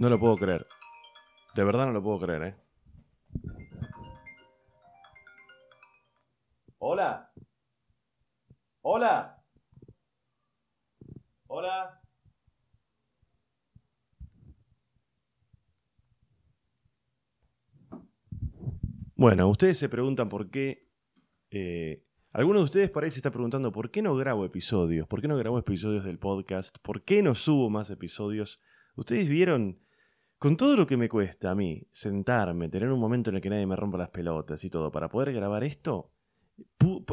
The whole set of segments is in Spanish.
No lo puedo creer. De verdad no lo puedo creer, ¿eh? Hola. Hola. Hola. Bueno, ustedes se preguntan por qué... Eh, algunos de ustedes parece estar preguntando por qué no grabo episodios, por qué no grabo episodios del podcast, por qué no subo más episodios. Ustedes vieron, con todo lo que me cuesta a mí, sentarme, tener un momento en el que nadie me rompa las pelotas y todo, para poder grabar esto,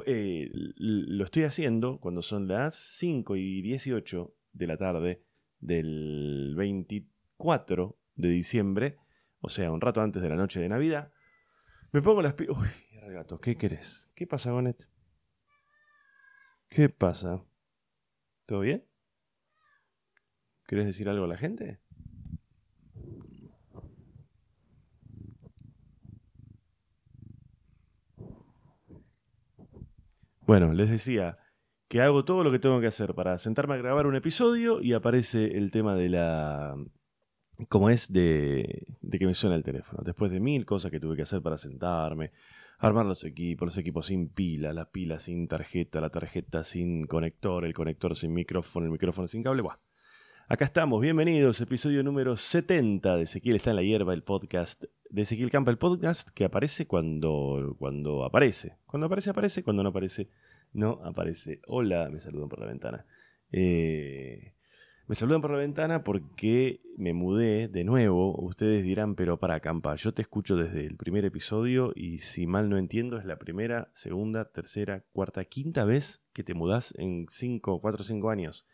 eh, lo estoy haciendo cuando son las 5 y 18 de la tarde del 24 de diciembre, o sea, un rato antes de la noche de Navidad. Me pongo las pilas. Uy, gato, ¿qué querés? ¿Qué pasa, Gonet? ¿Qué pasa? ¿Todo bien? ¿Querés decir algo a la gente? Bueno, les decía que hago todo lo que tengo que hacer para sentarme a grabar un episodio y aparece el tema de la... como es de, que me suena el teléfono. Después de mil cosas que tuve que hacer para sentarme, armar los equipos, los equipos sin pila, la pila sin tarjeta, la tarjeta sin conector, el conector sin micrófono, el micrófono sin cable. Buah. Acá estamos, bienvenidos, episodio número 70 de Ezequiel está en la hierba, el podcast de Ezequiel Campa, el podcast que aparece cuando, cuando aparece. Cuando aparece, aparece, cuando no aparece, no aparece. Hola, me saludan por la ventana. Eh, me saludan por la ventana porque me mudé de nuevo. Ustedes dirán, pero para Campa, yo te escucho desde el primer episodio y si mal no entiendo es la primera, segunda, tercera, cuarta, quinta vez que te mudás en 5, 4 o 5 años.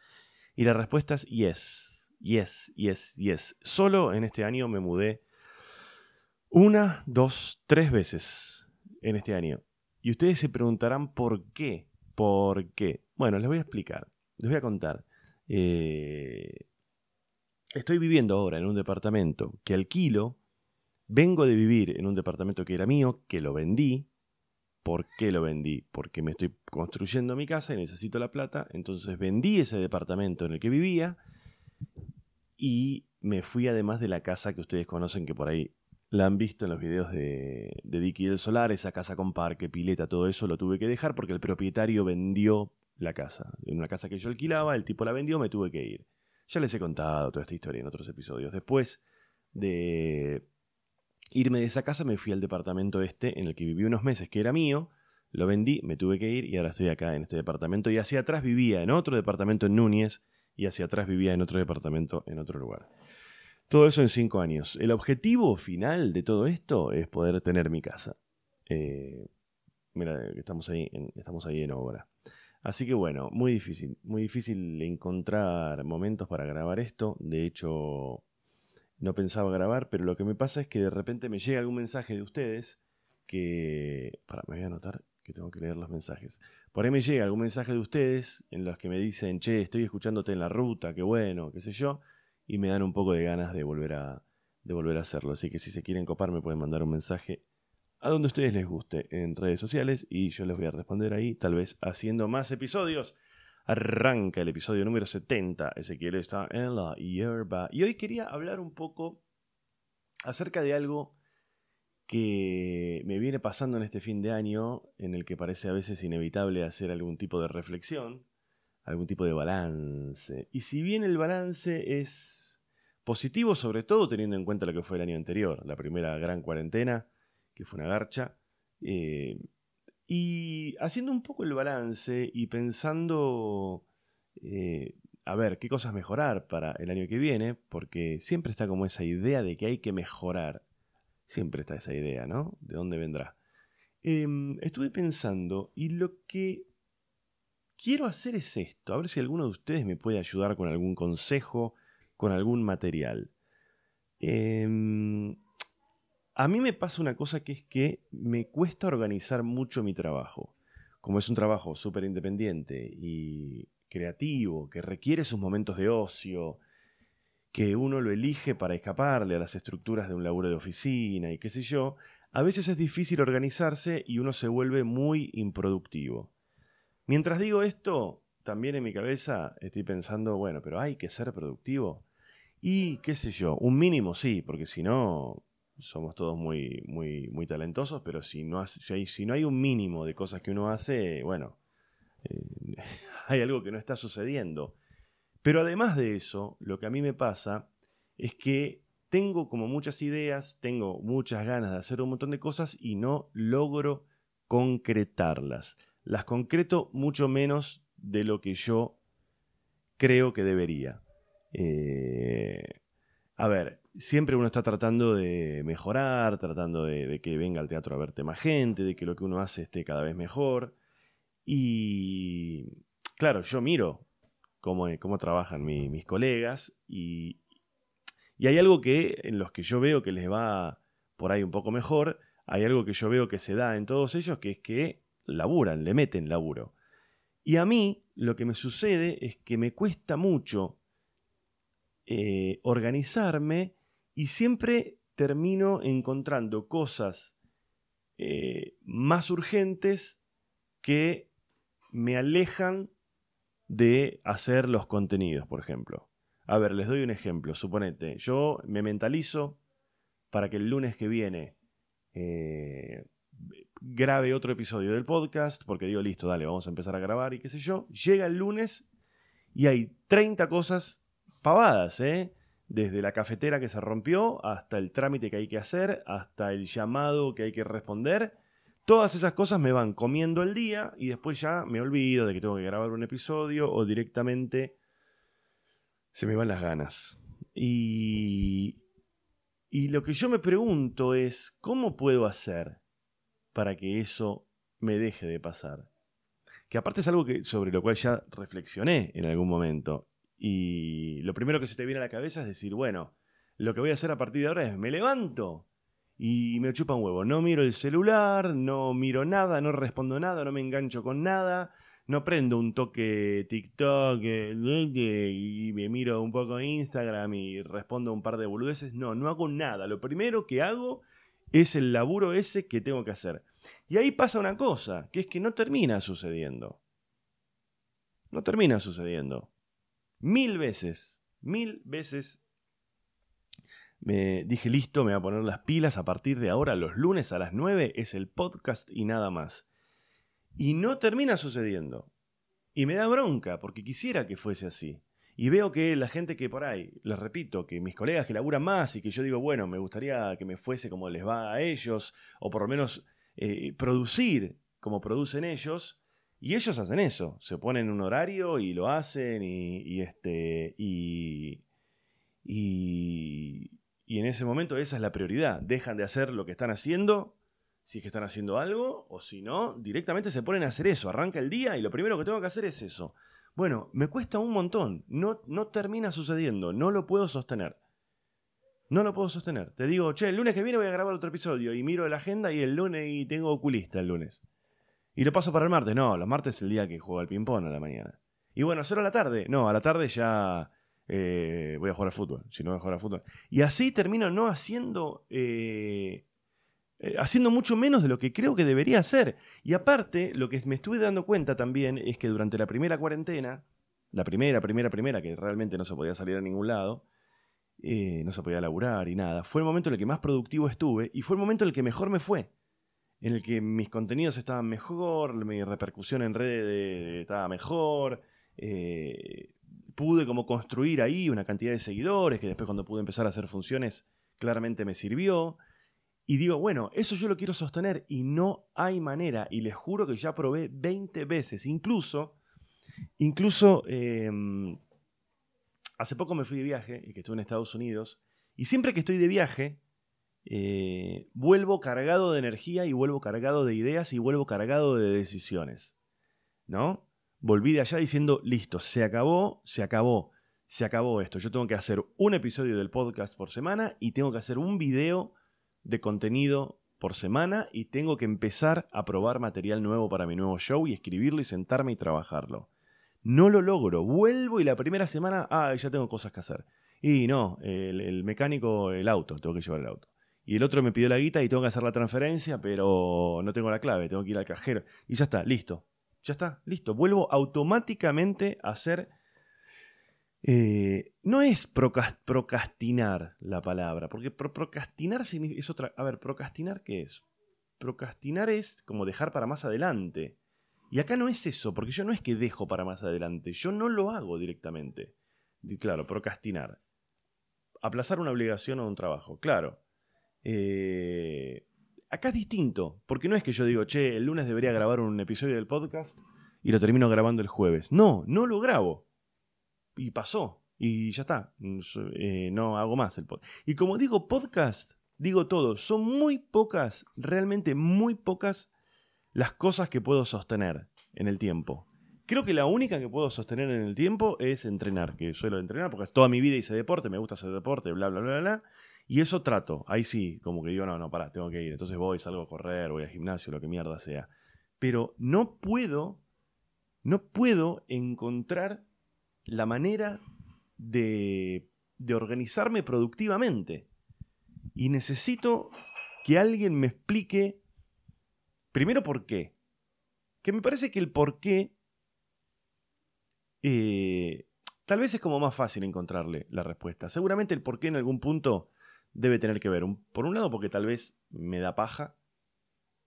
Y la respuesta es yes, yes, yes, yes. Solo en este año me mudé una, dos, tres veces en este año. Y ustedes se preguntarán por qué. ¿Por qué? Bueno, les voy a explicar, les voy a contar. Eh, estoy viviendo ahora en un departamento que alquilo. Vengo de vivir en un departamento que era mío, que lo vendí. ¿Por qué lo vendí? Porque me estoy construyendo mi casa y necesito la plata. Entonces vendí ese departamento en el que vivía y me fui además de la casa que ustedes conocen, que por ahí la han visto en los videos de, de Dicky del Solar, esa casa con parque, pileta, todo eso lo tuve que dejar porque el propietario vendió la casa. En una casa que yo alquilaba, el tipo la vendió, me tuve que ir. Ya les he contado toda esta historia en otros episodios. Después de irme de esa casa, me fui al departamento este en el que viví unos meses, que era mío. Lo vendí, me tuve que ir y ahora estoy acá en este departamento. Y hacia atrás vivía en otro departamento en Núñez y hacia atrás vivía en otro departamento en otro lugar. Todo eso en cinco años. El objetivo final de todo esto es poder tener mi casa. Eh, mira, estamos ahí, estamos ahí en obra. Así que bueno, muy difícil, muy difícil encontrar momentos para grabar esto. De hecho, no pensaba grabar, pero lo que me pasa es que de repente me llega algún mensaje de ustedes que... Para, me voy a anotar que tengo que leer los mensajes. Por ahí me llega algún mensaje de ustedes en los que me dicen, che, estoy escuchándote en la ruta, qué bueno, qué sé yo, y me dan un poco de ganas de volver a, de volver a hacerlo. Así que si se quieren copar me pueden mandar un mensaje a donde ustedes les guste en redes sociales y yo les voy a responder ahí, tal vez haciendo más episodios. Arranca el episodio número 70, Ezequiel está en la hierba. Y hoy quería hablar un poco acerca de algo que me viene pasando en este fin de año, en el que parece a veces inevitable hacer algún tipo de reflexión, algún tipo de balance. Y si bien el balance es positivo, sobre todo teniendo en cuenta lo que fue el año anterior, la primera gran cuarentena, que fue una garcha. Eh, y haciendo un poco el balance y pensando, eh, a ver, qué cosas mejorar para el año que viene, porque siempre está como esa idea de que hay que mejorar. Siempre está esa idea, ¿no? ¿De dónde vendrá? Em, estuve pensando y lo que quiero hacer es esto, a ver si alguno de ustedes me puede ayudar con algún consejo, con algún material. Eh, a mí me pasa una cosa que es que me cuesta organizar mucho mi trabajo. Como es un trabajo súper independiente y creativo, que requiere sus momentos de ocio, que uno lo elige para escaparle a las estructuras de un laburo de oficina y qué sé yo, a veces es difícil organizarse y uno se vuelve muy improductivo. Mientras digo esto, también en mi cabeza estoy pensando, bueno, pero hay que ser productivo. Y qué sé yo, un mínimo sí, porque si no, somos todos muy, muy, muy talentosos, pero si no, si no hay un mínimo de cosas que uno hace, bueno, eh, hay algo que no está sucediendo. Pero además de eso, lo que a mí me pasa es que tengo como muchas ideas, tengo muchas ganas de hacer un montón de cosas y no logro concretarlas. Las concreto mucho menos de lo que yo creo que debería. Eh, a ver, siempre uno está tratando de mejorar, tratando de, que venga al teatro a verte más gente, de que lo que uno hace esté cada vez mejor. Y claro, yo miro cómo, cómo trabajan mis colegas y, y hay algo que en los que yo veo que les va por ahí un poco mejor, hay algo que yo veo que se da en todos ellos, que es que laburan, le meten laburo. Y a mí lo que me sucede es que me cuesta mucho eh, organizarme y siempre termino encontrando cosas eh, más urgentes que me alejan de hacer los contenidos, por ejemplo. A ver, les doy un ejemplo. Suponete, yo me mentalizo para que el lunes que viene eh, grabe otro episodio del podcast, porque digo, listo, dale, vamos a empezar a grabar y qué sé yo. Llega el lunes y hay 30 cosas pavadas, ¿eh? Desde la cafetera que se rompió, hasta el trámite que hay que hacer, hasta el llamado que hay que responder. Todas esas cosas me van comiendo el día y después ya me olvido de que tengo que grabar un episodio o directamente se me van las ganas. Y, y lo que yo me pregunto es, ¿cómo puedo hacer para que eso me deje de pasar? Que aparte es algo que, sobre lo cual ya reflexioné en algún momento. Y lo primero que se te viene a la cabeza es decir, bueno, lo que voy a hacer a partir de ahora es me levanto y me chupa un huevo. No miro el celular, no miro nada, no respondo nada, no me engancho con nada, no prendo un toque TikTok y me miro un poco Instagram y respondo un par de boludeces. No, no hago nada. Lo primero que hago es el laburo ese que tengo que hacer. Y ahí pasa una cosa, que es que no termina sucediendo. No termina sucediendo. Mil veces, mil veces me dije listo, me voy a poner las pilas a partir de ahora, los lunes a las 9 es el podcast y nada más. Y no termina sucediendo. Y me da bronca, porque quisiera que fuese así. Y veo que la gente que por ahí, les repito, que mis colegas que laburan más y que yo digo, bueno, me gustaría que me fuese como les va a ellos, o por lo menos eh, producir como producen ellos, y ellos hacen eso, se ponen un horario y lo hacen y, este y, y, y en ese momento esa es la prioridad, dejan de hacer lo que están haciendo si es que están haciendo algo, o si no, directamente se ponen a hacer eso. Arranca el día y lo primero que tengo que hacer es eso. Bueno, me cuesta un montón. No, no termina sucediendo. No lo puedo sostener. No lo puedo sostener. Te digo, che, el lunes que viene voy a grabar otro episodio y miro la agenda y el lunes y tengo oculista el lunes. Y lo paso para el martes. No, los martes es el día que juego al ping-pong a la mañana. Y bueno, hacerlo a la tarde. No, a la tarde ya eh, voy a jugar al fútbol. Si no voy a jugar al fútbol. Y así termino no haciendo eh, eh, haciendo mucho menos de lo que creo que debería hacer. Y aparte, lo que me estuve dando cuenta también es que durante la primera cuarentena, la primera, primera, primera, que realmente no se podía salir a ningún lado, eh, no se podía laburar y nada, fue el momento en el que más productivo estuve y fue el momento en el que mejor me fue. En el que mis contenidos estaban mejor, mi repercusión en redes estaba mejor, eh, pude como construir ahí una cantidad de seguidores que después cuando pude empezar a hacer funciones claramente me sirvió. Y digo, bueno, eso yo lo quiero sostener y no hay manera. Y les juro que ya probé 20 veces. Incluso, incluso em, hace poco me fui de viaje y que estuve en Estados Unidos. Y siempre que estoy de viaje, eh, vuelvo cargado de energía y vuelvo cargado de ideas y vuelvo cargado de decisiones. ¿No? Volví de allá diciendo, listo, se acabó, se acabó, se acabó esto. Yo tengo que hacer un episodio del podcast por semana y tengo que hacer un video de contenido por semana y tengo que empezar a probar material nuevo para mi nuevo show y escribirlo y sentarme y trabajarlo. No lo logro, vuelvo y la primera semana, ah, ya tengo cosas que hacer. Y no, el, mecánico, el auto, tengo que llevar el auto. Y el otro me pidió la guita y tengo que hacer la transferencia, pero no tengo la clave, tengo que ir al cajero. Y ya está, listo. Ya está, listo. Vuelvo automáticamente a hacer Eh, no es procrastinar la palabra, porque procrastinar es otra... A ver, procrastinar qué es? Procrastinar es como dejar para más adelante. Y acá no es eso, porque yo no es que dejo para más adelante, yo no lo hago directamente. Claro, procrastinar. Aplazar una obligación o un trabajo, claro. Eh, acá es distinto, porque no es que yo digo, che, el lunes debería grabar un episodio del podcast y lo termino grabando el jueves. No, no lo grabo. Y pasó. Y ya está. Eh, no hago más el podcast. Y como digo podcast, digo todo. Son muy pocas, realmente muy pocas las cosas que puedo sostener en el tiempo. Creo que la única que puedo sostener en el tiempo es entrenar, que suelo entrenar porque toda mi vida hice deporte, me gusta hacer deporte, bla, bla, bla, bla. Y eso trato. Ahí sí, como que digo, no, no, pará, tengo que ir. Entonces voy, salgo a correr, voy al gimnasio, lo que mierda sea. Pero no puedo, no puedo encontrar la manera de, de organizarme productivamente. Y necesito que alguien me explique, primero, por qué. Que me parece que el por qué eh, tal vez es como más fácil encontrarle la respuesta. Seguramente el por qué en algún punto debe tener que ver. Por un lado, porque tal vez me da paja,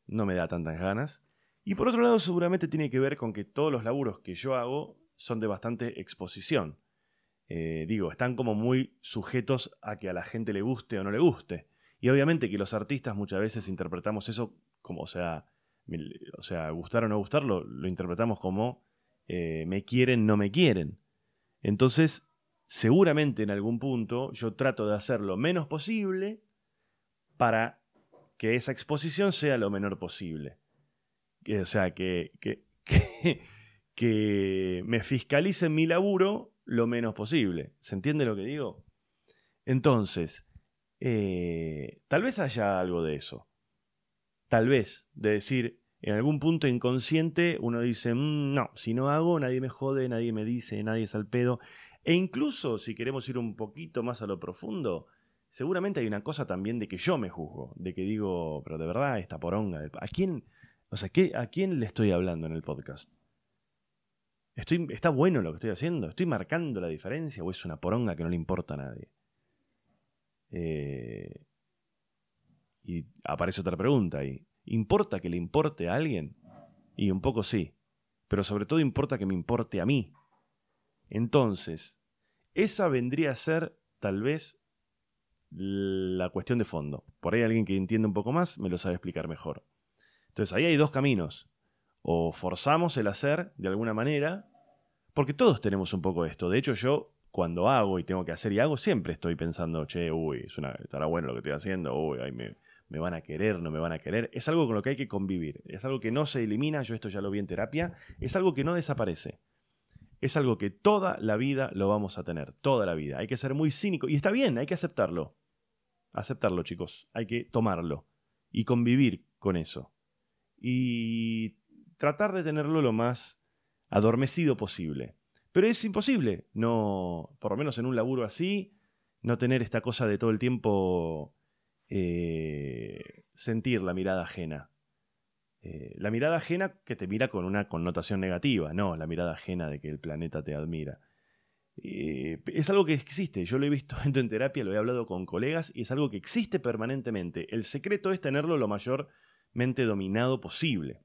no me da tantas ganas. Y por otro lado, seguramente tiene que ver con que todos los laburos que yo hago son de bastante exposición. Eh, digo, están como muy sujetos a que a la gente le guste o no le guste. Y obviamente que los artistas muchas veces interpretamos eso como, o sea, o sea gustar o no gustar, lo, interpretamos como eh, me quieren, no me quieren. Entonces, seguramente en algún punto yo trato de hacer lo menos posible para que esa exposición sea lo menor posible. O sea, que, que, me fiscalicen mi laburo lo menos posible. ¿Se entiende lo que digo? Entonces, eh, tal vez haya algo de eso. Tal vez, de decir, en algún punto inconsciente uno dice, mm, no, si no hago, nadie me jode, nadie me dice, nadie es al pedo. E incluso, si queremos ir un poquito más a lo profundo, seguramente hay una cosa también de que yo me juzgo, de que digo, pero de verdad, esta poronga, ¿a quién, o sea, ¿a quién le estoy hablando en el podcast? Estoy, ¿Está bueno lo que estoy haciendo? ¿Estoy marcando la diferencia o es una poronga que no le importa a nadie? Eh, y aparece otra pregunta ahí. ¿Importa que le importe a alguien? Y un poco sí. Pero sobre todo importa que me importe a mí. Entonces, esa vendría a ser tal vez la cuestión de fondo. Por ahí alguien que entiende un poco más me lo sabe explicar mejor. Entonces ahí hay dos caminos. O forzamos el hacer de alguna manera, porque todos tenemos un poco esto. De hecho yo cuando hago y tengo que hacer y hago, siempre estoy pensando, che, uy, es una, estará bueno lo que estoy haciendo, uy, me, me van a querer, no me van a querer. Es algo con lo que hay que convivir. Es algo que no se elimina, yo esto ya lo vi en terapia, es algo que no desaparece es algo que toda la vida lo vamos a tener, toda la vida. Hay que ser muy cínico y está bien, hay que aceptarlo. Aceptarlo, chicos, hay que tomarlo y convivir con eso. Y tratar de tenerlo lo más adormecido posible. Pero es imposible, no, por lo menos en un laburo así, no tener esta cosa de todo el tiempo eh, sentir la mirada ajena. Eh, la mirada ajena que te mira con una connotación negativa, no la mirada ajena de que el planeta te admira. Eh, es algo que existe, yo lo he visto en terapia, lo he hablado con colegas y es algo que existe permanentemente. El secreto es tenerlo lo mayormente dominado posible.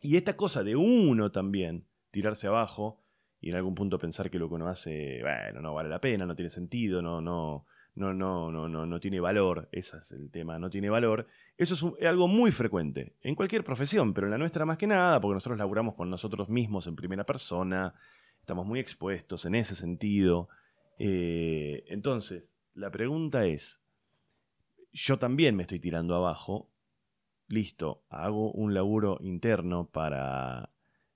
Y esta cosa de uno también, tirarse abajo y en algún punto pensar que lo que uno hace, bueno, no vale la pena, no tiene sentido, no, no, no, no, no, no, no tiene valor, ese es el tema, no tiene valor, eso es, algo muy frecuente, en cualquier profesión, pero en la nuestra más que nada, porque nosotros laburamos con nosotros mismos en primera persona, estamos muy expuestos en ese sentido. Eh, entonces, la pregunta es, yo también me estoy tirando abajo, listo, hago un laburo interno para,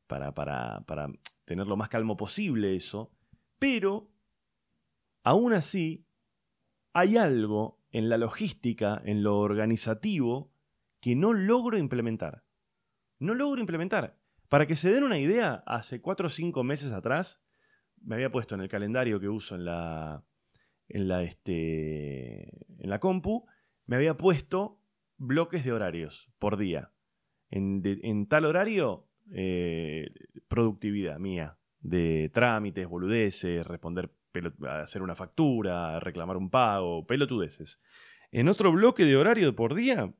para, para, para tener lo más calmo posible eso, pero aún así hay algo en la logística, en lo organizativo, que no logro implementar. No logro implementar. Para que se den una idea, hace cuatro o cinco meses atrás, me había puesto en el calendario que uso en la, en la, este, en la compu, me había puesto bloques de horarios por día. En, tal horario, eh, productividad mía, de trámites, boludeces, responder hacer una factura, reclamar un pago, pelotudeces. En otro bloque de horario por día,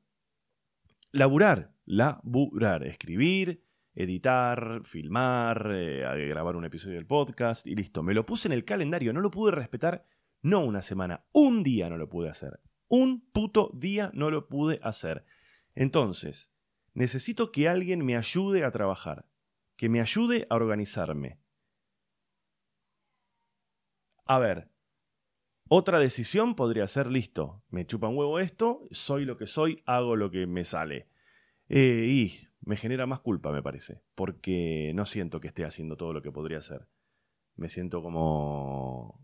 laburar, laburar, escribir, editar, filmar, eh, grabar un episodio del podcast y listo. Me lo puse en el calendario, no lo pude respetar, no una semana, un día no lo pude hacer. Un puto día no lo pude hacer. Entonces, necesito que alguien me ayude a trabajar, que me ayude a organizarme. A ver, otra decisión podría ser, listo, me chupa un huevo esto, soy lo que soy, hago lo que me sale. Eh, y me genera más culpa, me parece, porque no siento que esté haciendo todo lo que podría hacer. Me siento como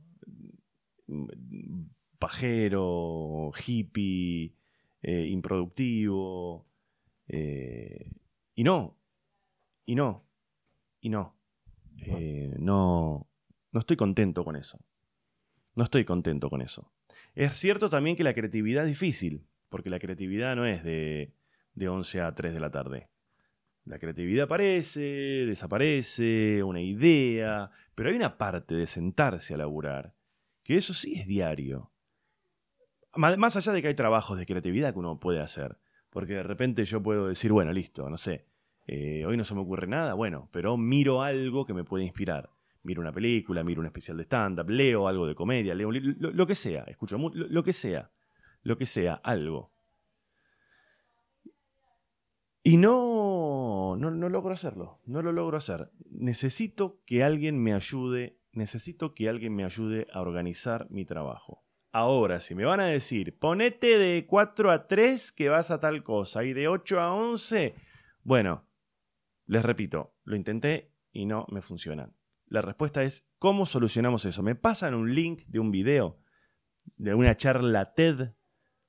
pajero, hippie, eh, improductivo. Eh, y no, y no, y no. no, no estoy contento con eso. No estoy contento con eso. Es cierto también que la creatividad es difícil, porque la creatividad no es de, de 11 a 3 de la tarde. La creatividad aparece, desaparece, una idea, pero hay una parte de sentarse a laburar, que eso sí es diario. Más allá de que hay trabajos de creatividad que uno puede hacer, porque de repente yo puedo decir, bueno, listo, no sé, eh, hoy no se me ocurre nada, bueno, pero miro algo que me puede inspirar miro una película, miro un especial de stand-up, leo algo de comedia, leo lo, lo, que sea, escucho lo, lo, que sea, lo que sea, algo. Y no, no, no logro hacerlo, no lo logro hacer. Necesito que alguien me ayude, necesito que alguien me ayude a organizar mi trabajo. Ahora, si me van a decir, ponete de 4 a 3 que vas a tal cosa y de 8 a 11, bueno, les repito, lo intenté y no me funciona. La respuesta es, ¿cómo solucionamos eso? ¿Me pasan un link de un video, de una charla TED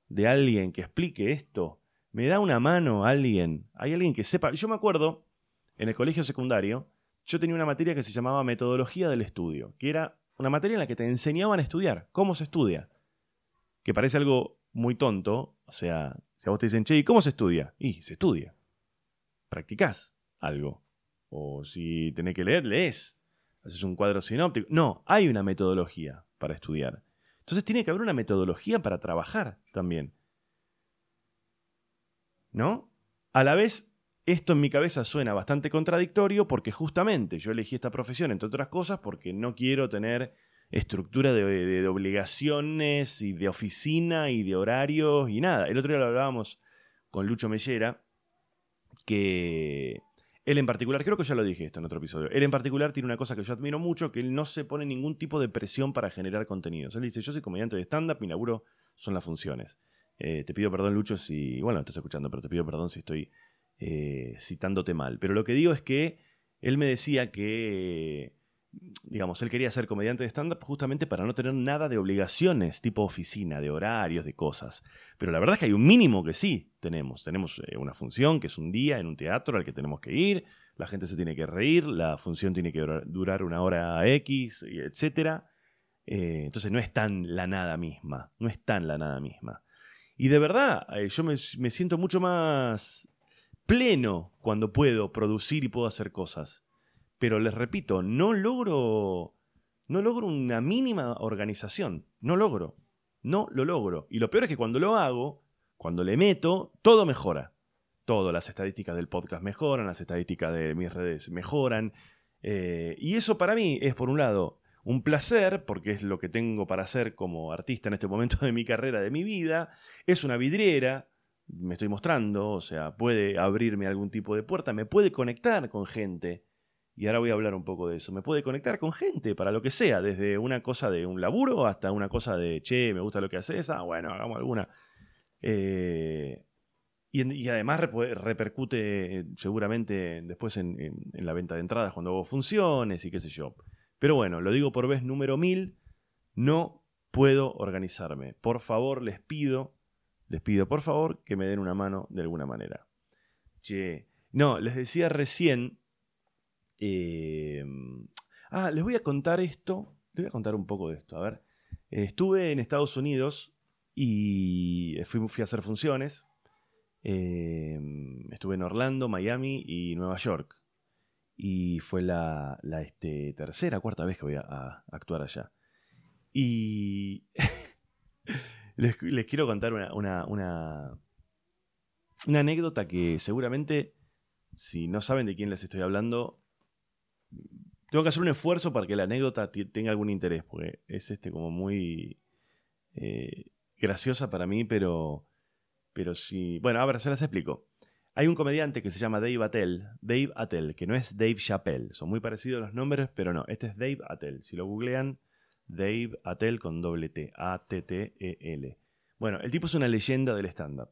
de alguien que explique esto? ¿Me da una mano alguien? ¿Hay alguien que sepa? Yo me acuerdo, en el colegio secundario, yo tenía una materia que se llamaba metodología del estudio, que era una materia en la que te enseñaban a estudiar, cómo se estudia. Que parece algo muy tonto, o sea, si a vos te dicen, che, ¿y cómo se estudia? Y se estudia. Practicás algo. O si tenés que leer, lees haces un cuadro sinóptico. No, hay una metodología para estudiar. Entonces tiene que haber una metodología para trabajar también. ¿No? A la vez, esto en mi cabeza suena bastante contradictorio porque justamente yo elegí esta profesión, entre otras cosas, porque no quiero tener estructura de, obligaciones y de oficina y de horarios y nada. El otro día lo hablábamos con Lucho Mellera, que él en particular, creo que ya lo dije esto en otro episodio, él en particular tiene una cosa que yo admiro mucho, que él no se pone ningún tipo de presión para generar contenidos. Él dice, yo soy comediante de stand-up, mi laburo son las funciones. Eh, te pido perdón, Lucho, si, bueno, estás escuchando, pero te pido perdón si estoy eh, citándote mal. Pero lo que digo es que él me decía que digamos, él quería ser comediante de stand-up justamente para no tener nada de obligaciones, tipo oficina, de horarios, de cosas. Pero la verdad es que hay un mínimo que sí tenemos. Tenemos eh, una función que es un día en un teatro al que tenemos que ir, la gente se tiene que reír, la función tiene que durar una hora X, etc. Eh, entonces no es tan la nada misma, no es tan la nada misma. Y de verdad, yo me siento mucho más pleno cuando puedo producir y puedo hacer cosas. Pero les repito, no logro. No logro una mínima organización. No logro. No lo logro. Y lo peor es que cuando lo hago, cuando le meto, todo mejora. Todo. Las estadísticas del podcast mejoran, las estadísticas de mis redes mejoran. Eh, y eso para mí es, por un lado, un placer, porque es lo que tengo para hacer como artista en este momento de mi carrera, de mi vida. Es una vidriera, me estoy mostrando, o sea, puede abrirme algún tipo de puerta, me puede conectar con gente y ahora voy a hablar un poco de eso. Me puede conectar con gente para lo que sea, desde una cosa de un laburo hasta una cosa de, che, me gusta lo que haces, ah, bueno, hagamos alguna. Eh, y, además repercute seguramente después en, la venta de entradas cuando hago funciones y qué sé yo. Pero bueno, lo digo por vez número mil, no puedo organizarme. Por favor, les pido, les pido por favor que me den una mano de alguna manera. Che, no, les decía recién Em, ah, les voy a contar esto. Les voy a contar un poco de esto. A ver. estuve en Estados Unidos y fui, a hacer funciones. Em, estuve en Orlando, Miami y Nueva York. Y fue la, este, tercera, cuarta vez que voy a, actuar allá. Y les, quiero contar una, una, una, anécdota que seguramente, si no saben de quién les estoy hablando, tengo que hacer un esfuerzo para que la anécdota tenga algún interés, porque es este como muy eh, graciosa para mí, pero, pero sí. Bueno, a ver, se las explico. Hay un comediante que se llama Dave Attell, Dave Attell, que no es Dave Chappelle. Son muy parecidos los nombres, pero no. Este es Dave Attell. Si lo googlean, Dave Attell con doble T, A-T-T-E-L. Bueno, el tipo es una leyenda del stand-up.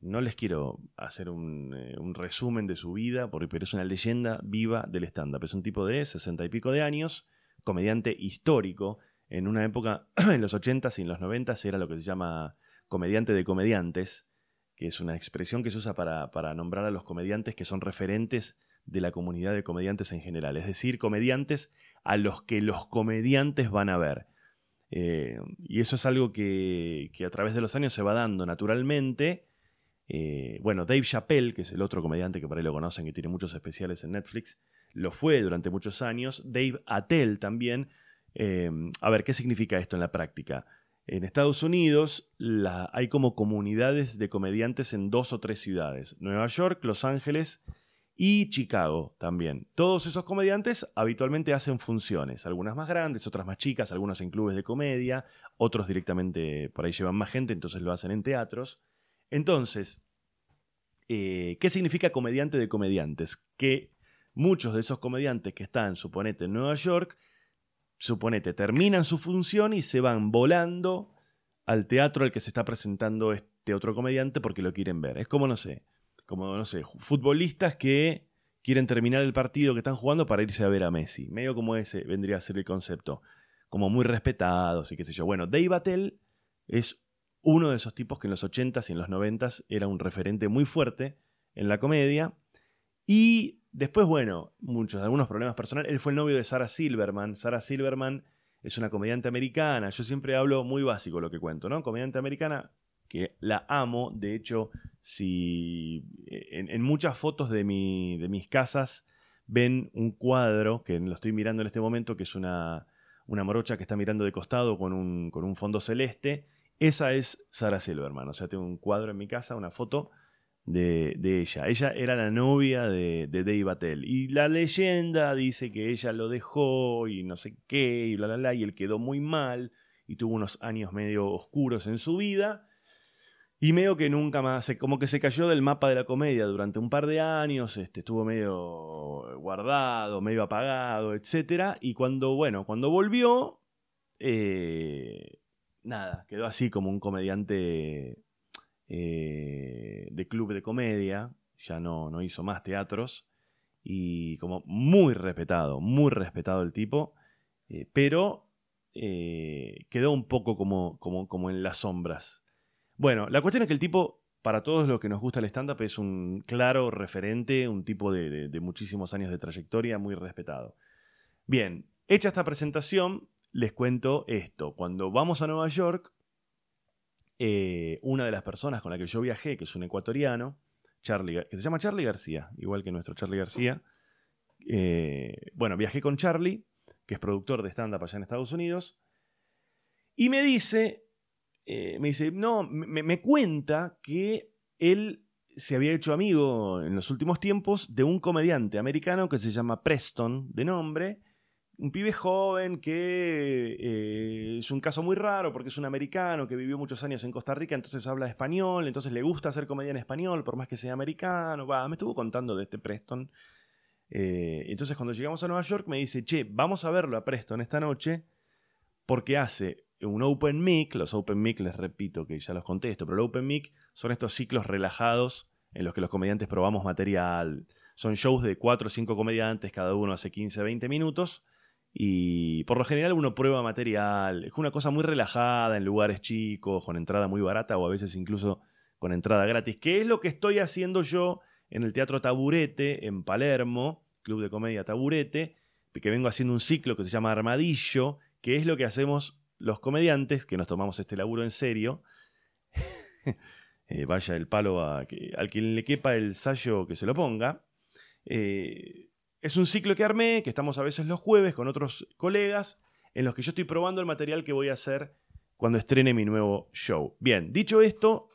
No les quiero hacer un, eh, resumen de su vida, porque, pero es una leyenda viva del stand-up. Es un tipo de sesenta y pico de años, comediante histórico. En una época, en los 80s y en los 90s, era lo que se llama comediante de comediantes que es una expresión que se usa para, nombrar a los comediantes que son referentes de la comunidad de comediantes en general, es decir, comediantes a los que los comediantes van a ver. Eh, y eso es algo que, a través de los años se va dando naturalmente. Eh, bueno, Dave Chappelle, que es el otro comediante que por ahí lo conocen, que tiene muchos especiales en Netflix, lo fue durante muchos años. Dave Attell también. Eh, a ver, ¿qué significa esto en la práctica? En Estados Unidos hay como comunidades de comediantes en dos o tres ciudades, Nueva York, Los Ángeles y Chicago también. Todos esos comediantes habitualmente hacen funciones, algunas más grandes, otras más chicas, algunas en clubes de comedia, otros directamente por ahí llevan más gente, entonces lo hacen en teatros. Entonces, eh, ¿qué significa comediante de comediantes? Que muchos de esos comediantes que están, suponete, en Nueva York, suponete, terminan su función y se van volando al teatro al que se está presentando este otro comediante porque lo quieren ver. Es como, no sé, como, no sé, futbolistas que quieren terminar el partido que están jugando para irse a ver a Messi. Medio como ese vendría a ser el concepto. Como muy respetados y qué sé yo. Bueno, Dave Attell es uno de esos tipos que en los 80s y en los 90s era un referente muy fuerte en la comedia. Y Después, bueno, muchos, algunos problemas personales. Él fue el novio de Sarah Silverman. Sarah Silverman es una comediante americana. Yo siempre hablo muy básico lo que cuento, ¿no? Comediante americana que la amo. De hecho, si en, muchas fotos de, mi, de mis casas ven un cuadro, que lo estoy mirando en este momento, que es una, una morocha que está mirando de costado con un, con un fondo celeste. Esa es Sarah Silverman. O sea, tengo un cuadro en mi casa, una foto de, ella. Ella era la novia de, de Dave Attell. Y la leyenda dice que ella lo dejó y no sé qué, y bla, bla, bla, y él quedó muy mal y tuvo unos años medio oscuros en su vida. Y medio que nunca más, como que se cayó del mapa de la comedia durante un par de años, este, estuvo medio guardado, medio apagado, etc. Y cuando, bueno, cuando volvió, eh, nada, quedó así como un comediante eh, de club de comedia, ya no, no hizo más teatros, y como muy respetado, muy respetado el tipo, eh, pero eh, quedó un poco como, como, como en las sombras. Bueno, la cuestión es que el tipo, para todos los que nos gusta el stand-up, es un claro referente, un tipo de, muchísimos años de trayectoria, muy respetado. Bien, hecha esta presentación, les cuento esto. Cuando vamos a Nueva York, eh, una de las personas con la que yo viajé, que es un ecuatoriano, Charlie, que se llama Charlie García, igual que nuestro Charlie García. Eh, bueno, viajé con Charlie, que es productor de stand-up allá en Estados Unidos, y me dice, eh, me dice, no, me, me cuenta que él se había hecho amigo en los últimos tiempos de un comediante americano que se llama Preston, de nombre, un pibe joven que eh, es un caso muy raro porque es un americano que vivió muchos años en Costa Rica, entonces habla español, entonces le gusta hacer comedia en español, por más que sea americano. me estuvo contando de este Preston. Eh, entonces cuando llegamos a Nueva York me dice, che, vamos a verlo a Preston esta noche porque hace un Open Mic. Los Open Mic, les repito que ya los contesto, pero el Open Mic son estos ciclos relajados en los que los comediantes probamos material. Son shows de 4 o 5 comediantes, cada uno hace 15, 20 minutos y por lo general uno prueba material. Es una cosa muy relajada en lugares chicos, con entrada muy barata o a veces incluso con entrada gratis. Que es lo que estoy haciendo yo en el Teatro Taburete en Palermo, Club de Comedia Taburete, que vengo haciendo un ciclo que se llama Armadillo, que es lo que hacemos los comediantes, que nos tomamos este laburo en serio. Eh, vaya el palo a al quien le quepa el sallo que se lo ponga. Eh, es un ciclo que armé, que estamos a veces los jueves con otros colegas, en los que yo estoy probando el material que voy a hacer cuando estrene mi nuevo show. Bien, dicho esto,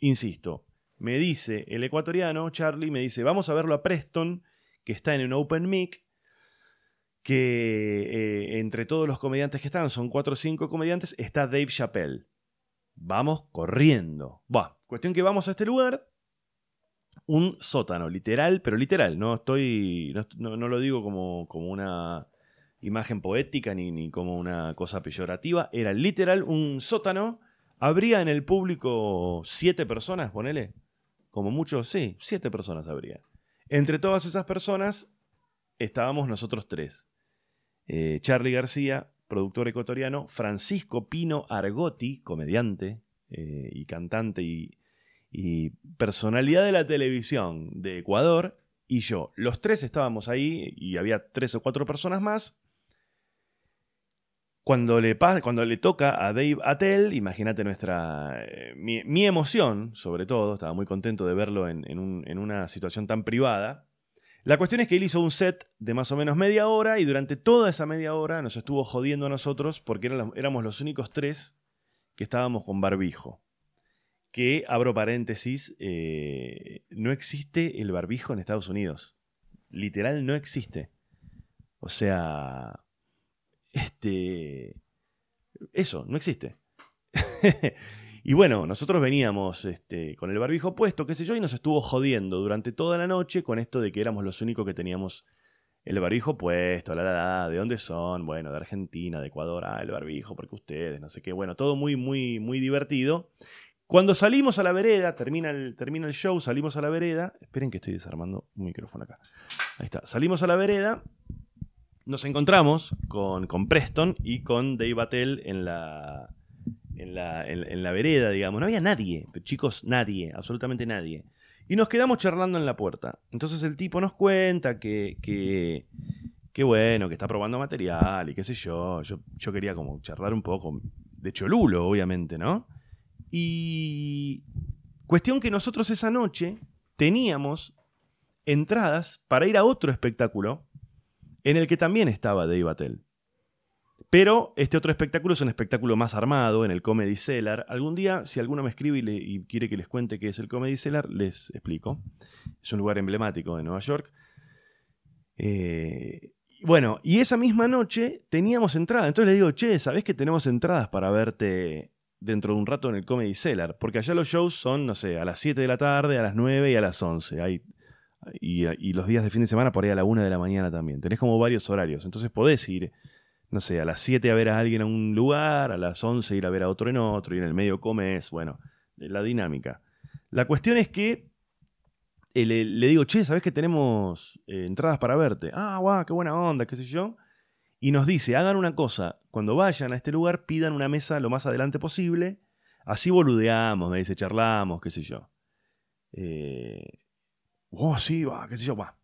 insisto, me dice el ecuatoriano, Charlie, me dice, vamos a verlo a Preston, que está en un Open Mic, que eh, entre todos los comediantes que están, son cuatro o cinco comediantes, está Dave Chappelle. Vamos corriendo. Buah, cuestión que vamos a este lugar, un sótano, literal, pero literal, no estoy, no, lo digo como, como una imagen poética ni, ni como una cosa peyorativa, era literal un sótano. Habría en el público siete personas, ponele. Como mucho, sí, siete personas habría. Entre todas esas personas estábamos nosotros tres. Eh, Charlie García, productor ecuatoriano, Francisco Pino Argotti, comediante eh, y cantante y, personalidad de la televisión de Ecuador, y yo. Los tres estábamos ahí y había tres o cuatro personas más. Cuando le, cuando le toca a Dave Attell, imagínate nuestra. Eh, mi, emoción, sobre todo, estaba muy contento de verlo en, en, una situación tan privada. La cuestión es que él hizo un set de más o menos media hora y durante toda esa media hora nos estuvo jodiendo a nosotros porque éramos los únicos tres que estábamos con barbijo. Que, abro paréntesis, eh, no existe el barbijo en Estados Unidos. Literal, no existe. O sea, este. Eso, no existe. y bueno, nosotros veníamos este, con el barbijo puesto, qué sé yo, y nos estuvo jodiendo durante toda la noche con esto de que éramos los únicos que teníamos el barbijo puesto, la, la, la, ¿de dónde son? Bueno, de Argentina, de Ecuador, ah, el barbijo, porque ustedes, no sé qué, bueno, todo muy, muy, muy divertido. Cuando salimos a la vereda, termina el, termina el show, salimos a la vereda, esperen que estoy desarmando un micrófono acá. Ahí está, salimos a la vereda nos encontramos con, con Preston y con Dave Attell en la, en la, en, la vereda, digamos. No había nadie, chicos, nadie, absolutamente nadie. Y nos quedamos charlando en la puerta. Entonces el tipo nos cuenta que, que, bueno, que está probando material y qué sé yo. yo. Yo quería como charlar un poco de Cholulo, obviamente, ¿no? Y cuestión que nosotros esa noche teníamos entradas para ir a otro espectáculo en el que también estaba Dave Attell. Pero este otro espectáculo es un espectáculo más armado en el Comedy Cellar. Algún día, si alguno me escribe y, quiere que les cuente qué es el Comedy Cellar, les explico. Es un lugar emblemático de Nueva York. Eh, bueno, y esa misma noche teníamos entrada. Entonces le digo, che, ¿sabés que tenemos entradas para verte dentro de un rato en el Comedy Cellar? Porque allá los shows son, no sé, a las 7 de la tarde, a las 9 y a las 11. Hay y, los días de fin de semana por ahí a la una de la mañana también. Tenés como varios horarios. Entonces podés ir, no sé, a las 7 a ver a alguien a un lugar, a las 11 ir a ver a otro en otro, y en el medio comes, bueno, la dinámica. La cuestión es que eh, le, digo, che, ¿sabés que tenemos eh, entradas para verte? Ah, guau, qué buena onda, qué sé yo. Y nos dice, hagan una cosa, cuando vayan a este lugar pidan una mesa lo más adelante posible, así boludeamos, me dice, charlamos, qué sé yo. Eh, Oh, sí, va, qué sé yo, va.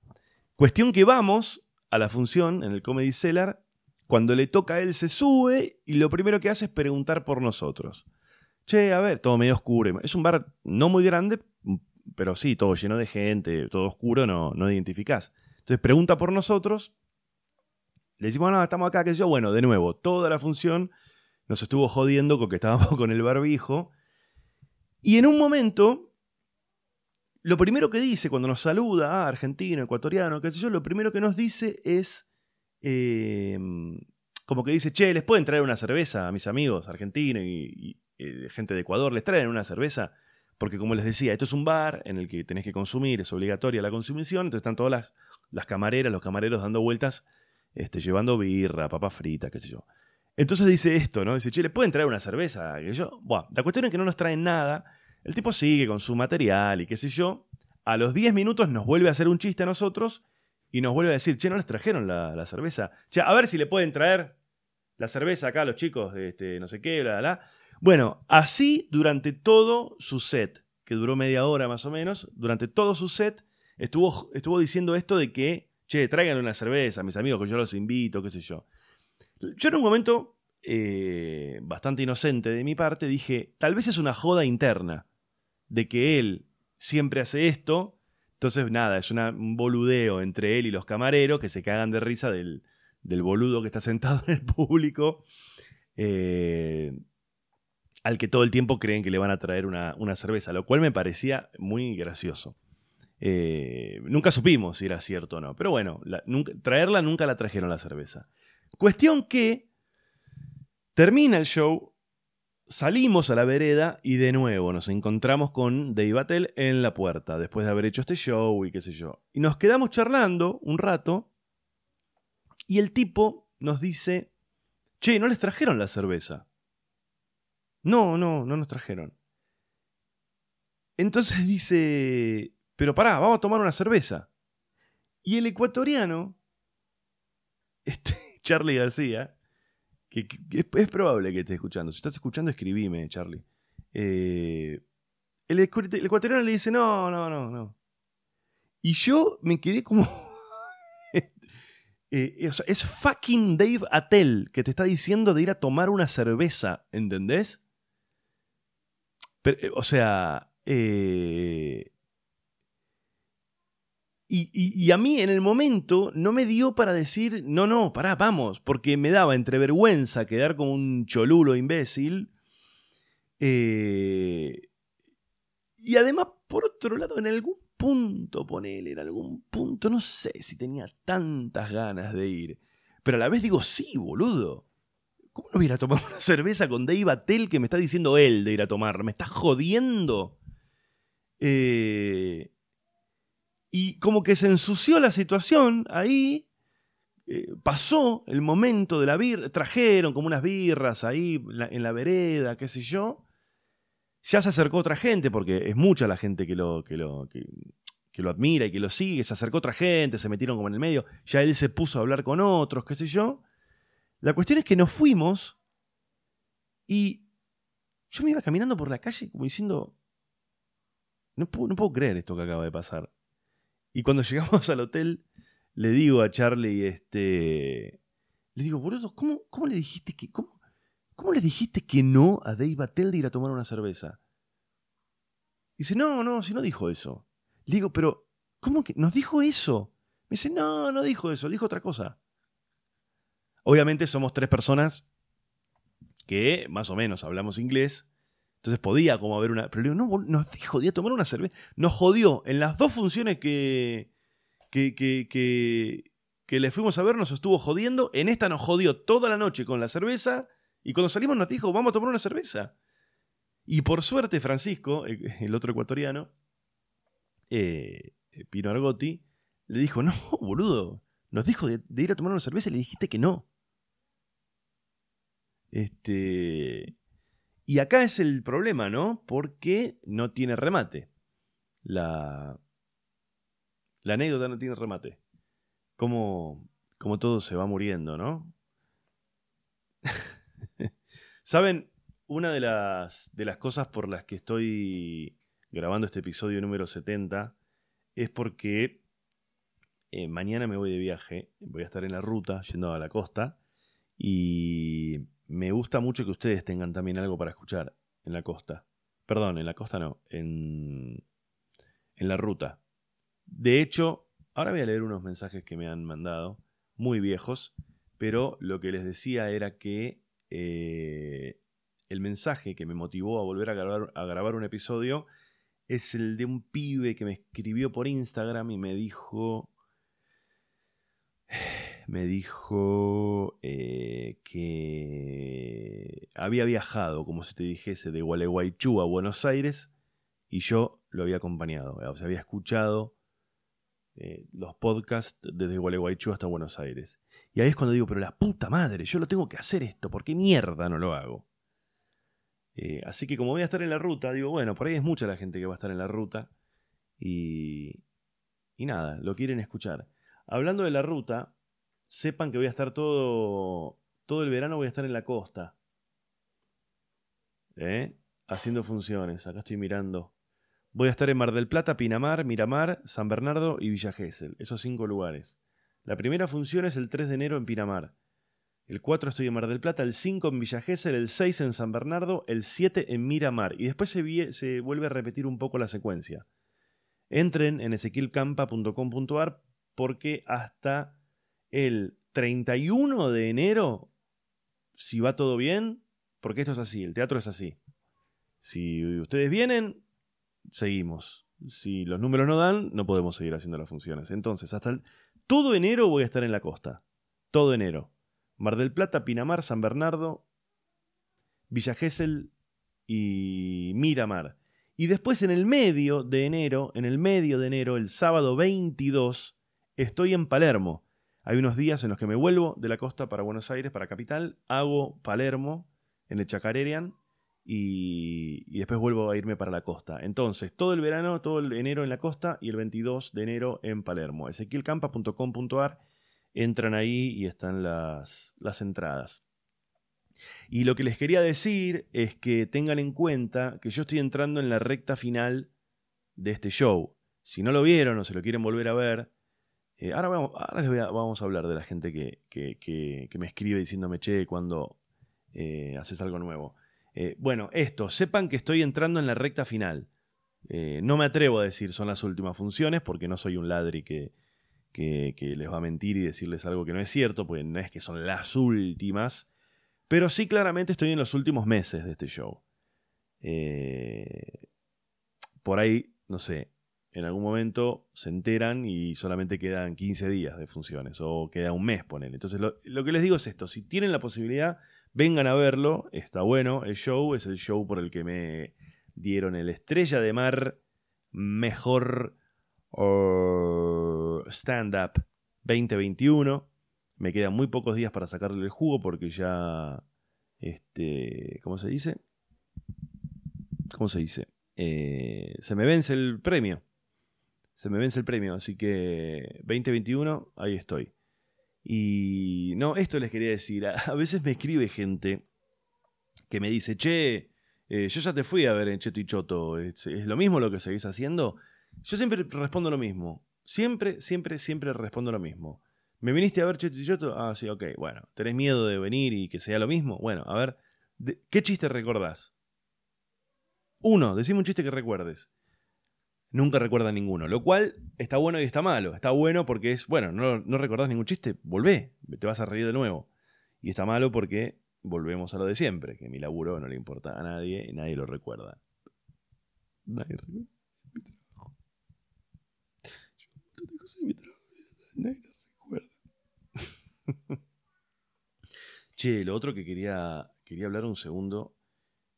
Cuestión que vamos a la función en el Comedy Cellar. Cuando le toca a él se sube y lo primero que hace es preguntar por nosotros. Che, a ver, todo medio oscuro. Es un bar no muy grande, pero sí, todo lleno de gente, todo oscuro, no, no identificás. Entonces pregunta por nosotros. Le decimos, no, estamos acá, sé yo. Bueno, de nuevo, toda la función nos estuvo jodiendo con que estábamos con el barbijo. Y en un momento lo primero que dice cuando nos saluda, ah, argentino, ecuatoriano, qué sé yo, lo primero que nos dice es, em, como que dice, che, ¿les pueden traer una cerveza a mis amigos argentinos y, eh, gente de Ecuador? ¿Les traen una cerveza? Porque como les decía, esto es un bar en el que tenés que consumir, es obligatoria la consumición, entonces están todas las, las camareras, los camareros dando vueltas, este, llevando birra, papa frita, qué sé yo. Entonces dice esto, ¿no? Dice, che, ¿les pueden traer una cerveza? Y yo, bueno, la cuestión es que no nos traen nada el tipo sigue con su material y qué sé yo. A los 10 minutos nos vuelve a hacer un chiste a nosotros y nos vuelve a decir, che, no les trajeron la, cerveza. Che, a ver si le pueden traer la cerveza acá a los chicos, este, no sé qué, bla, bla, bla. Bueno, así durante todo su set, que duró media hora más o menos, durante todo su set estuvo, estuvo diciendo esto de que, che, traigan una cerveza mis amigos que yo los invito, qué sé yo. Yo en un momento, eh, bastante inocente de mi parte, dije, tal vez es una joda interna de que él siempre hace esto. Entonces, nada, es un boludeo entre él y los camareros que se cagan de risa del, del boludo que está sentado en el público, eh, al que todo el tiempo creen que le van a traer una, cerveza, lo cual me parecía muy gracioso. Eh, nunca supimos si era cierto o no, pero bueno, traerla nunca la trajeron la cerveza. Cuestión que termina el show, salimos a la vereda y de nuevo nos encontramos con Dave Attell en la puerta, después de haber hecho este show y qué sé yo. Y nos quedamos charlando un rato y el tipo nos dice, che, ¿no les trajeron la cerveza? No, no, no nos trajeron. Entonces dice, pero pará, vamos a tomar una cerveza. Y el ecuatoriano, este, Charlie García, es, probable que esté escuchando. Si estás escuchando, escribime, Charlie. Eh, el, ecuatoriano le dice, no, no, no, no. Y yo me quedé como... Eh, es fucking Dave Attell que te está diciendo de ir a tomar una cerveza, ¿entendés? Eh, o sea, eh, y, a mí en el momento no me dio para decir, no, no, pará, vamos, porque me daba entre vergüenza quedar como un cholulo imbécil. y además, por otro lado, en algún punto, ponele, en algún punto, no sé si tenía tantas ganas de ir. Pero a la vez digo, sí, boludo. ¿Cómo no voy a tomar una cerveza con Dave Attell que me está diciendo él de ir a tomar? ¿Me está jodiendo? Eh, y como que se ensució la situación ahí. Eh, pasó el momento de la birra. Trajeron como unas birras ahí en la vereda, qué sé yo ya se acercó otra gente, porque es mucha la gente que lo, que lo, que, lo admira y que lo sigue, se acercó otra gente, se metieron como en el medio, ya él se puso a hablar con otros, qué sé yo. La cuestión es que nos fuimos y yo me iba caminando por la calle como diciendo, no puedo, no puedo creer esto que acaba de pasar. Y cuando llegamos al hotel, le digo a Charlie, este, le digo, boludo, ¿cómo, cómo le dijiste que, cómo, ¿Cómo le dijiste que no a Dave Attell de ir a tomar una cerveza? Dice, no, no, si no dijo eso. Le digo, pero, ¿cómo que nos dijo eso? Me dice, no, no dijo eso, dijo otra cosa. Obviamente somos tres personas que más o menos hablamos inglés. Entonces podía como haber una... Pero le digo, no, nos dijo de ir a tomar una cerveza. Nos jodió en las dos funciones que, que, que, que, le fuimos a ver, nos estuvo jodiendo. En esta nos jodió toda la noche con la cerveza y cuando salimos nos dijo, vamos a tomar una cerveza. Y por suerte Francisco, el otro ecuatoriano, eh, Pino Argotti, le dijo, no, boludo, nos dijo de, ir a tomar una cerveza y le dijiste que no. Este... Y acá es el problema, ¿no? Porque no tiene remate. La, la anécdota no tiene remate. Como, como todo se va muriendo, ¿no? Saben, una de las, de las cosas por las que estoy grabando este episodio número 70 es porque eh, mañana me voy de viaje, voy a estar en la ruta yendo a la costa y me gusta mucho que ustedes tengan también algo para escuchar en la costa. Perdón, en la costa no, en, en la ruta. De hecho, ahora voy a leer unos mensajes que me han mandado, muy viejos, pero lo que les decía era que eh, el mensaje que me motivó a volver a grabar, a grabar un episodio es el de un pibe que me escribió por Instagram y me dijo. Me dijo eh, que había viajado, como si te dijese, de Gualeguaychú a Buenos Aires y yo lo había acompañado. O sea, había escuchado eh, los podcasts desde Gualeguaychú hasta Buenos Aires. Y ahí es cuando digo, pero la puta madre, yo lo tengo que hacer esto, ¿por qué mierda no lo hago? Eh, así que como voy a estar en la ruta, digo, bueno, por ahí es mucha la gente que va a estar en la ruta. Y, y nada, lo quieren escuchar. Hablando de la ruta, sepan que voy a estar todo, todo el verano, voy a estar en la costa. ¿Eh? Haciendo funciones. Acá estoy mirando. Voy a estar en Mar del Plata, Pinamar, Miramar, San Bernardo y Villa Gesell. Esos cinco lugares. La primera función es el 3 de enero en Pinamar. El 4 estoy en Mar del Plata, el 5 en Villa Gesell, el 6 en San Bernardo, el 7 en Miramar. Y después se, se vuelve a repetir un poco la secuencia. Entren en ezequielcampa.com.ar porque hasta el 31 de enero, si va todo bien, porque esto es así, el teatro es así. Si ustedes vienen, seguimos. Si los números no dan, no podemos seguir haciendo las funciones. Entonces, hasta todo enero voy a estar en la costa. Todo enero. Mar del Plata, Pinamar, San Bernardo, Villa Gesell y Miramar. Y después en el medio de enero, en el medio de enero, el sábado 22, estoy en Palermo. Hay unos días en los que me vuelvo de la costa para Buenos Aires, para Capital, hago Palermo en el Chacarerian y, después vuelvo a irme para la costa. Entonces, todo el verano, todo el enero en la costa y el 22 de enero en Palermo. Ezequielcampa.com.ar, entran ahí y están las, las entradas. Y lo que les quería decir es que tengan en cuenta que yo estoy entrando en la recta final de este show. Si no lo vieron o se lo quieren volver a ver, eh, ahora, vamos, les vamos a hablar de la gente que, que, me escribe diciéndome, che, cuando eh, haces algo nuevo. Eh, bueno, esto, sepan que estoy entrando en la recta final. no me atrevo a decir son las últimas funciones porque no soy un ladri que, que, les va a mentir y decirles algo que no es cierto, porque no es que son las últimas. Pero sí, claramente estoy en los últimos meses de este show. Por ahí, no sé, en algún momento se enteran y solamente quedan 15 días de funciones o queda un mes, ponen. Entonces, lo, que les digo es esto: si tienen la posibilidad, vengan a verlo. Está bueno. El show es el show por el que me dieron el Estrella de Mar Mejor Stand-Up 2021. Me quedan muy pocos días para sacarle el jugo porque ya. Este. ¿Cómo se dice? ¿Cómo se dice? Eh, se me vence el premio. Se me vence el premio, así que 2021, ahí estoy. Y no, esto les quería decir. A, veces me escribe gente que me dice, che, eh, yo ya te fui a ver en Cheto y Choto, ¿es, ¿es, lo mismo lo que seguís haciendo? Yo siempre respondo lo mismo. Siempre, siempre, siempre respondo lo mismo. ¿Me viniste a ver Cheto y Choto? Ah, sí, ok. Bueno, ¿tenés miedo de venir y que sea lo mismo? Bueno, a ver, ¿qué chiste recordás? Uno, decime un chiste que recuerdes. Nunca recuerda ninguno, lo cual está bueno y está malo. Está bueno porque es, bueno, no, no recordás ningún chiste, volvé, te vas a reír de nuevo. Y está malo porque volvemos a lo de siempre, que mi laburo no le importa a nadie y nadie lo recuerda. Nadie recuerda. Nadie che, lo otro que quería, quería hablar un segundo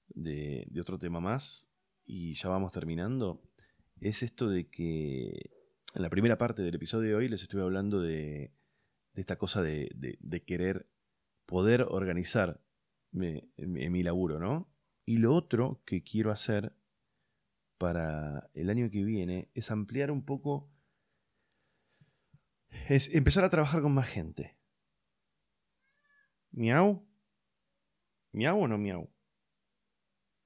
de, otro tema más, y ya vamos terminando, es esto de que en la primera parte del episodio de hoy les estuve hablando de, esta cosa de, querer poder organizar en, mi laburo, ¿no? Y lo otro que quiero hacer para el año que viene es ampliar un poco, es empezar a trabajar con más gente. ¿Miau? ¿Miau o no miau?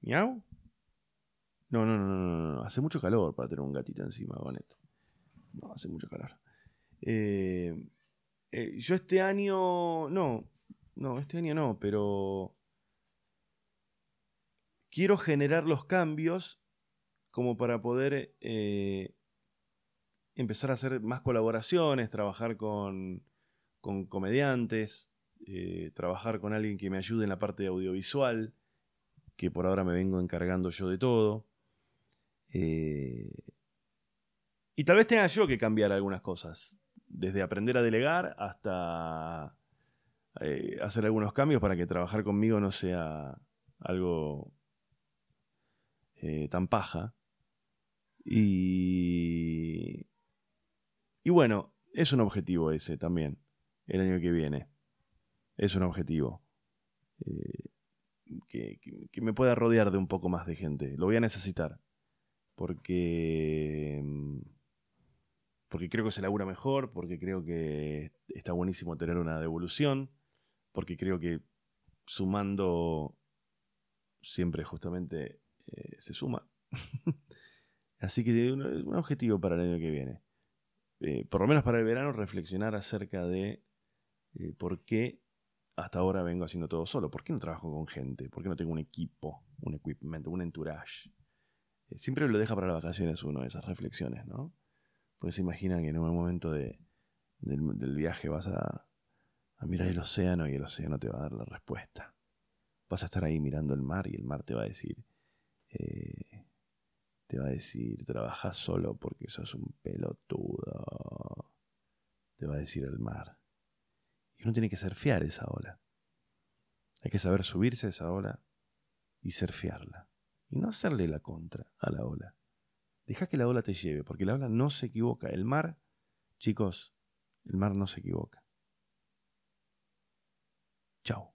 ¿Miau? No, no, no, no, no. Hace mucho calor para tener un gatito encima, Bonet. No, hace mucho calor. Eh, eh, yo este año. No, no, este año no, pero. Quiero generar los cambios como para poder eh, empezar a hacer más colaboraciones, trabajar con, comediantes, trabajar con alguien que me ayude en la parte audiovisual, que por ahora me vengo encargando yo de todo. Eh, y tal vez tenga yo que cambiar algunas cosas, desde aprender a delegar hasta eh, hacer algunos cambios para que trabajar conmigo no sea algo tan paja. Y, bueno, es un objetivo ese también, el año que viene es un objetivo. Eh, que, me pueda rodear de un poco más de gente. Lo voy a necesitar. Porque. Mm, porque creo que se labura mejor, porque creo que está buenísimo tener una devolución, porque creo que sumando siempre justamente eh, se suma. Así que un, un objetivo para el año que viene. Eh, por lo menos para el verano, reflexionar acerca de por qué hasta ahora vengo haciendo todo solo. ¿Por qué no trabajo con gente? ¿Por qué no tengo un equipo, un equipment, un entourage? Eh, siempre lo deja para las vacaciones uno, esas reflexiones, ¿no? Porque se imagina que en un momento de, del, viaje vas a, mirar el océano y el océano te va a dar la respuesta. Vas a estar ahí mirando el mar y el mar te va a decir, eh, te va a decir, trabajas solo porque sos un pelotudo. Te va a decir el mar. Y uno tiene que surfear esa ola. Hay que saber subirse a esa ola y surfearla. Y no hacerle la contra a la ola. Deja que la ola te lleve, porque la ola no se equivoca. El mar, chicos, el mar no se equivoca. Chao.